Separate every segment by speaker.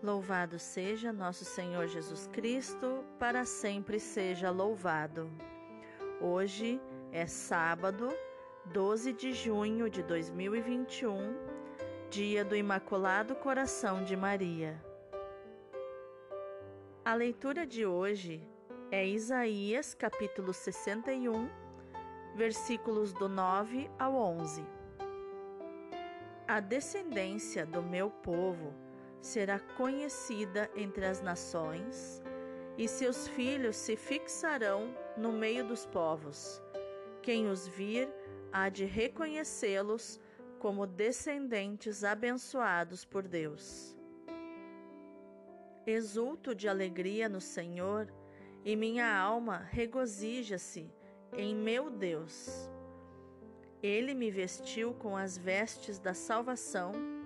Speaker 1: Louvado seja nosso Senhor Jesus Cristo, para sempre seja louvado. Hoje é sábado, 12 de junho de 2021, dia do Imaculado Coração de Maria. A leitura de hoje é Isaías, capítulo 61, versículos do 9 ao 11. A descendência do meu povo será conhecida entre as nações, e seus filhos se fixarão no meio dos povos. Quem os vir há de reconhecê-los como descendentes abençoados por Deus. Exulto de alegria no Senhor, e minha alma regozija-se em meu Deus. Ele me vestiu com as vestes da salvação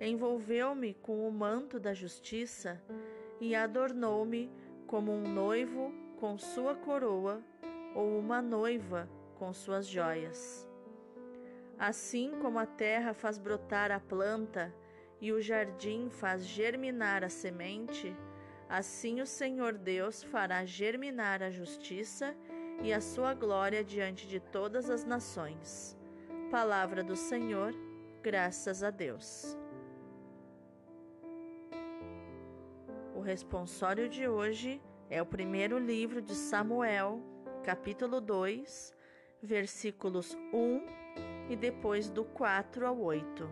Speaker 1: envolveu-me com o manto da justiça e adornou-me como um noivo com sua coroa ou uma noiva com suas joias. Assim como a terra faz brotar a planta e o jardim faz germinar a semente, assim o Senhor Deus fará germinar a justiça e a sua glória diante de todas as nações. Palavra do Senhor, graças a Deus. Responsório de hoje é o primeiro livro de Samuel, capítulo 2, versículos 1 e depois do 4 ao 8.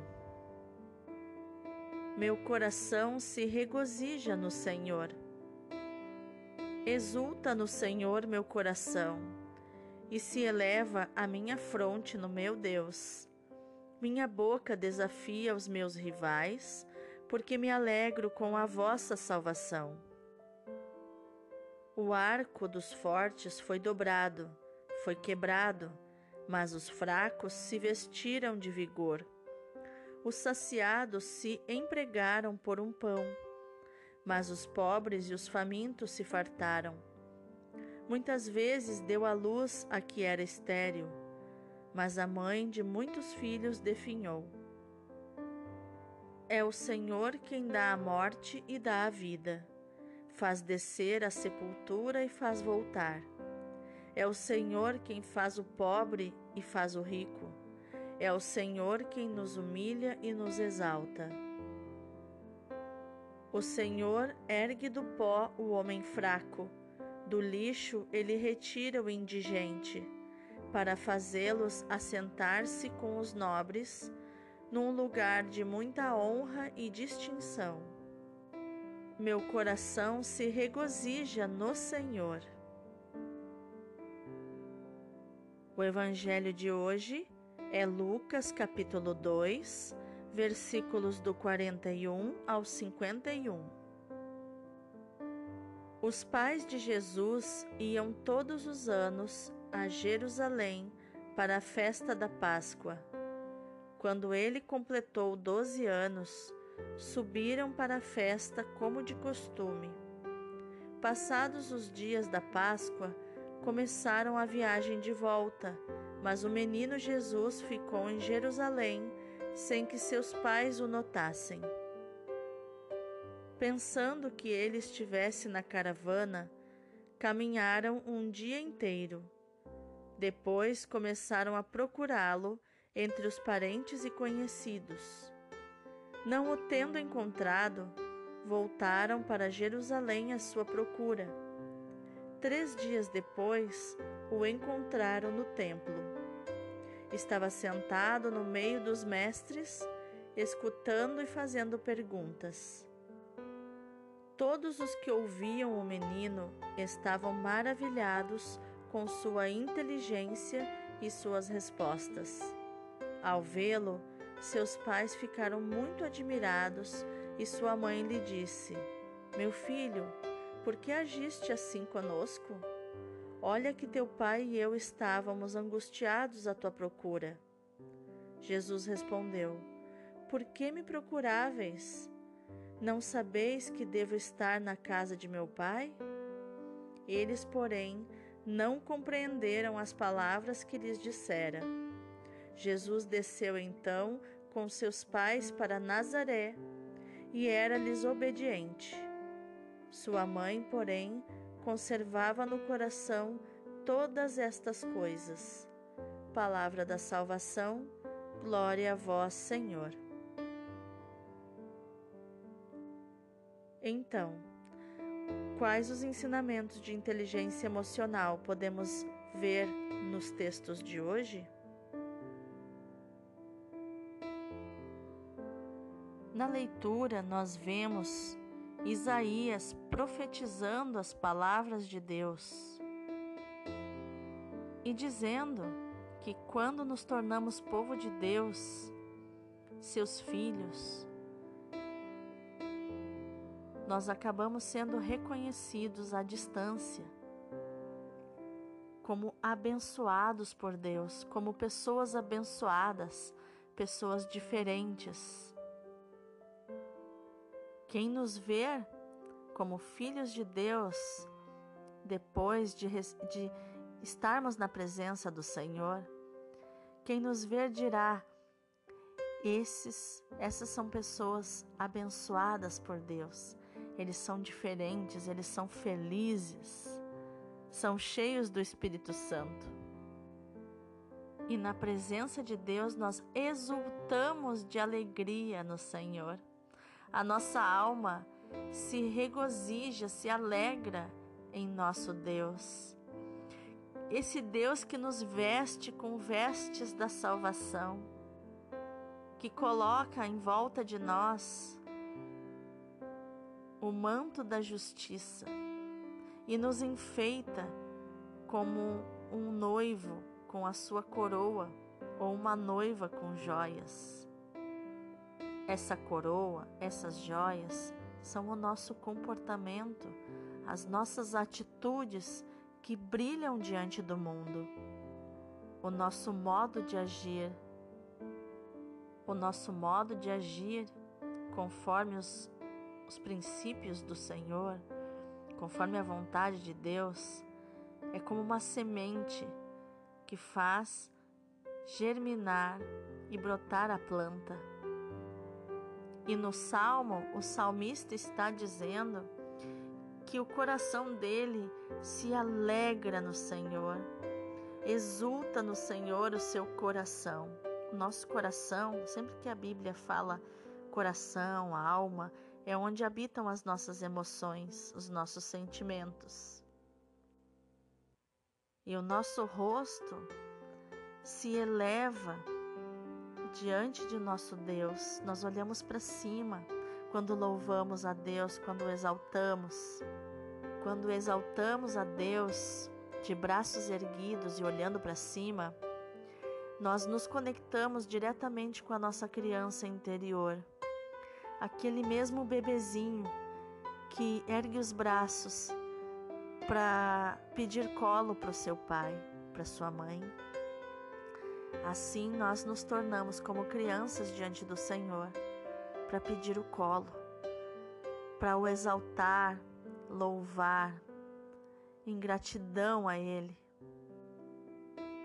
Speaker 1: Meu coração se regozija no Senhor. Exulta no Senhor meu coração, e se eleva a minha fronte no meu Deus. Minha boca desafia os meus rivais, porque me alegro com a vossa salvação. O arco dos fortes foi dobrado, foi quebrado, mas os fracos se vestiram de vigor. Os saciados se empregaram por um pão, mas os pobres e os famintos se fartaram. Muitas vezes deu à luz a que era estéril, mas a mãe de muitos filhos definhou. É o Senhor quem dá a morte e dá a vida, faz descer a sepultura e faz voltar. É o Senhor quem faz o pobre e faz o rico. É o Senhor quem nos humilha e nos exalta. O Senhor ergue do pó o homem fraco, do lixo ele retira o indigente, para fazê-los assentar-se com os nobres num lugar de muita honra e distinção. Meu coração se regozija no Senhor. O evangelho de hoje é Lucas capítulo 2, versículos do 41 ao 51. Os pais de Jesus iam todos os anos a Jerusalém para a festa da Páscoa. Quando ele completou doze anos, subiram para a festa como de costume. Passados os dias da Páscoa, começaram a viagem de volta, mas o menino Jesus ficou em Jerusalém sem que seus pais o notassem. Pensando que ele estivesse na caravana, caminharam um dia inteiro. Depois começaram a procurá-lo entre os parentes e conhecidos. Não o tendo encontrado, voltaram para Jerusalém à sua procura. Três dias depois, o encontraram no templo. Estava sentado no meio dos mestres, escutando e fazendo perguntas. Todos os que ouviam o menino estavam maravilhados com sua inteligência e suas respostas. Ao vê-lo, seus pais ficaram muito admirados e sua mãe lhe disse: Meu filho, por que agiste assim conosco? Olha que teu pai e eu estávamos angustiados à tua procura. Jesus respondeu: Por que me procuráveis? Não sabeis que devo estar na casa de meu pai? Eles, porém, não compreenderam as palavras que lhes dissera. Jesus desceu então com seus pais para Nazaré e era-lhes obediente. Sua mãe, porém, conservava no coração todas estas coisas. Palavra da salvação, glória a vós, Senhor. Então, quais os ensinamentos de inteligência emocional podemos ver nos textos de hoje? Na leitura, nós vemos Isaías profetizando as palavras de Deus e dizendo que quando nos tornamos povo de Deus, seus filhos, nós acabamos sendo reconhecidos à distância como abençoados por Deus, como pessoas abençoadas, pessoas diferentes quem nos vê como filhos de Deus, depois de, de estarmos na presença do Senhor, quem nos ver dirá: esses, essas são pessoas abençoadas por Deus. Eles são diferentes, eles são felizes, são cheios do Espírito Santo. E na presença de Deus nós exultamos de alegria no Senhor a nossa alma se regozija, se alegra em nosso Deus. Esse Deus que nos veste com vestes da salvação, que coloca em volta de nós o manto da justiça e nos enfeita como um noivo com a sua coroa ou uma noiva com joias. Essa coroa, essas joias, são o nosso comportamento, as nossas atitudes que brilham diante do mundo, o nosso modo de agir, o nosso modo de agir conforme os, os princípios do Senhor, conforme a vontade de Deus, é como uma semente que faz germinar e brotar a planta e no salmo, o salmista está dizendo que o coração dele se alegra no Senhor, exulta no Senhor o seu coração. Nosso coração, sempre que a Bíblia fala coração, alma, é onde habitam as nossas emoções, os nossos sentimentos. E o nosso rosto se eleva diante de nosso Deus, nós olhamos para cima quando louvamos a Deus, quando exaltamos. Quando exaltamos a Deus de braços erguidos e olhando para cima, nós nos conectamos diretamente com a nossa criança interior. Aquele mesmo bebezinho que ergue os braços para pedir colo para o seu pai, para sua mãe. Assim nós nos tornamos como crianças diante do Senhor, para pedir o colo, para o exaltar, louvar, em gratidão a Ele,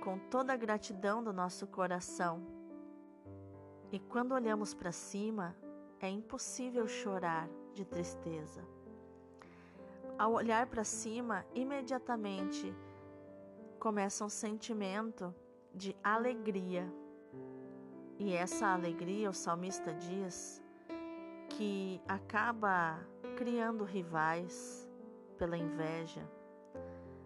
Speaker 1: com toda a gratidão do nosso coração. E quando olhamos para cima, é impossível chorar de tristeza. Ao olhar para cima, imediatamente começa um sentimento de alegria. E essa alegria, o salmista diz, que acaba criando rivais pela inveja,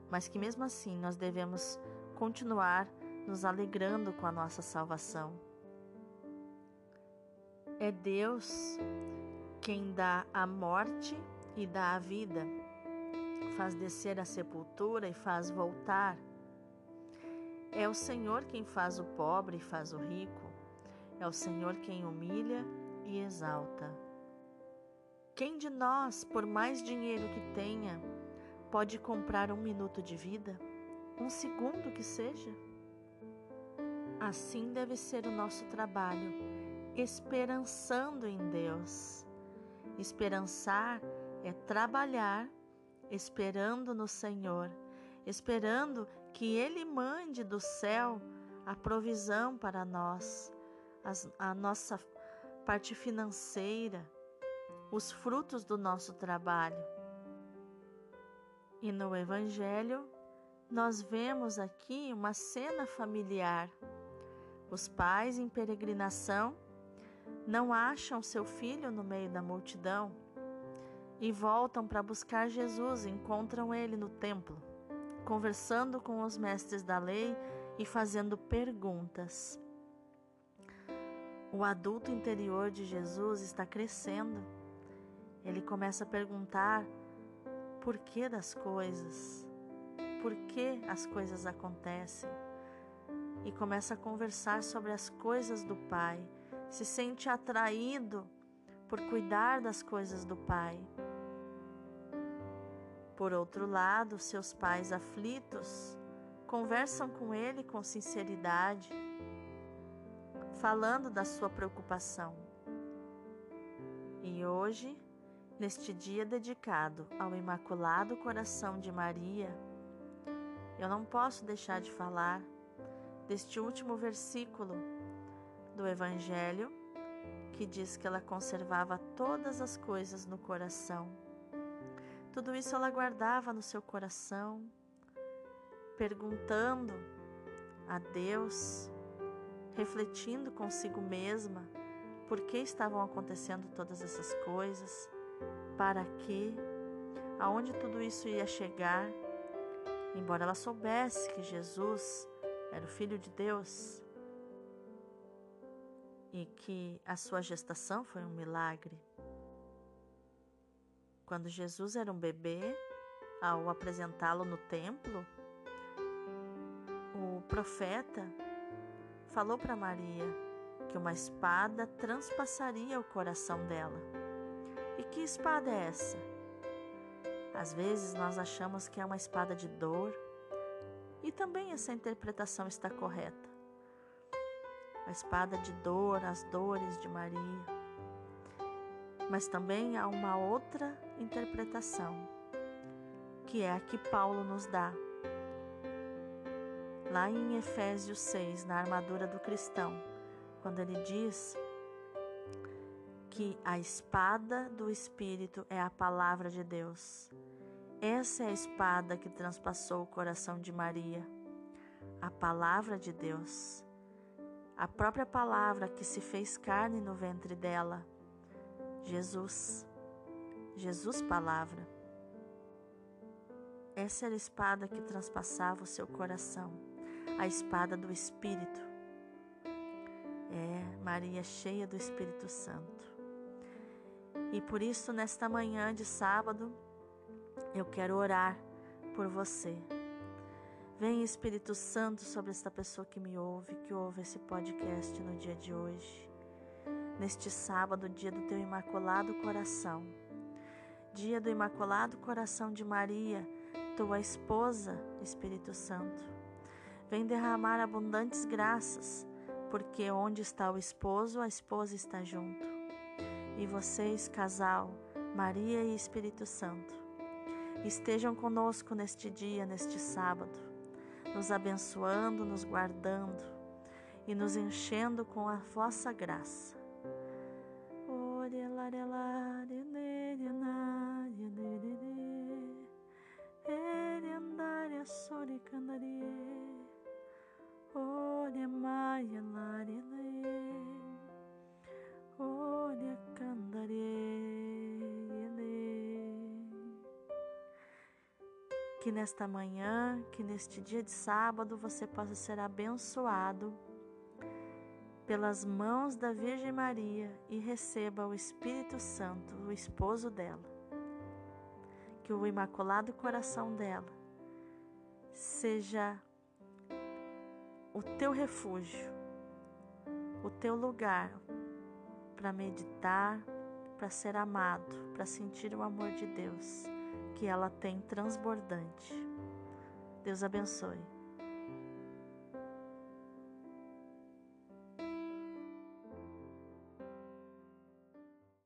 Speaker 1: mas que mesmo assim nós devemos continuar nos alegrando com a nossa salvação. É Deus quem dá a morte e dá a vida, faz descer a sepultura e faz voltar é o Senhor quem faz o pobre e faz o rico. É o Senhor quem humilha e exalta. Quem de nós, por mais dinheiro que tenha, pode comprar um minuto de vida? Um segundo que seja? Assim deve ser o nosso trabalho, esperançando em Deus. Esperançar é trabalhar esperando no Senhor, esperando que Ele mande do céu a provisão para nós, a nossa parte financeira, os frutos do nosso trabalho. E no Evangelho, nós vemos aqui uma cena familiar. Os pais em peregrinação não acham seu filho no meio da multidão e voltam para buscar Jesus, encontram ele no templo, conversando com os mestres da lei e fazendo perguntas. O adulto interior de Jesus está crescendo. Ele começa a perguntar por que das coisas, por que as coisas acontecem, e começa a conversar sobre as coisas do Pai, se sente atraído por cuidar das coisas do Pai. Por outro lado, seus pais aflitos conversam com ele com sinceridade, falando da sua preocupação. E hoje, Neste dia dedicado ao Imaculado Coração de Maria, eu não posso deixar de falar deste último versículo do Evangelho que diz que ela conservava todas as coisas no coração. Tudo isso ela guardava no seu coração, perguntando a Deus, refletindo consigo mesma por que estavam acontecendo todas essas coisas para quê, aonde tudo isso ia chegar. Embora ela soubesse que Jesus era o Filho de Deus e que a sua gestação foi um milagre. Quando Jesus era um bebê, ao apresentá-lo no templo, o profeta falou para Maria que uma espada transpassaria o coração dela. E que espada é essa? Às vezes nós achamos que é uma espada de dor, e também essa interpretação está correta. A espada de dor, as dores de Maria. Mas também há uma outra interpretação, que é a que Paulo nos dá. Lá em Efésios 6, na armadura do cristão, quando ele diz que a espada do Espírito é a palavra de Deus. Essa é a espada que transpassou o coração de Maria. A palavra de Deus. A própria palavra que se fez carne no ventre dela. Jesus. Jesus, palavra. Essa era a espada que transpassava o seu coração. A espada do Espírito. É, Maria cheia do Espírito Santo. E por isso, nesta manhã de sábado, eu quero orar por você. Vem Espírito Santo sobre esta pessoa que me ouve, que ouve esse podcast no dia de hoje. Neste sábado, dia do teu imaculado coração. Dia do imaculado coração de Maria, tua esposa, Espírito Santo. Vem derramar abundantes graças, porque onde está o esposo, a esposa está junto e vocês, casal, Maria e Espírito Santo, estejam conosco neste dia, neste sábado, nos abençoando, nos guardando e nos enchendo com a vossa graça. Que nesta manhã, que neste dia de sábado, você possa ser abençoado pelas mãos da Virgem Maria e receba o Espírito Santo, o esposo dela. Que o Imaculado Coração dela seja o teu refúgio, o teu lugar para meditar, para ser amado, para sentir o amor de Deus que ela tem transbordante. Deus abençoe.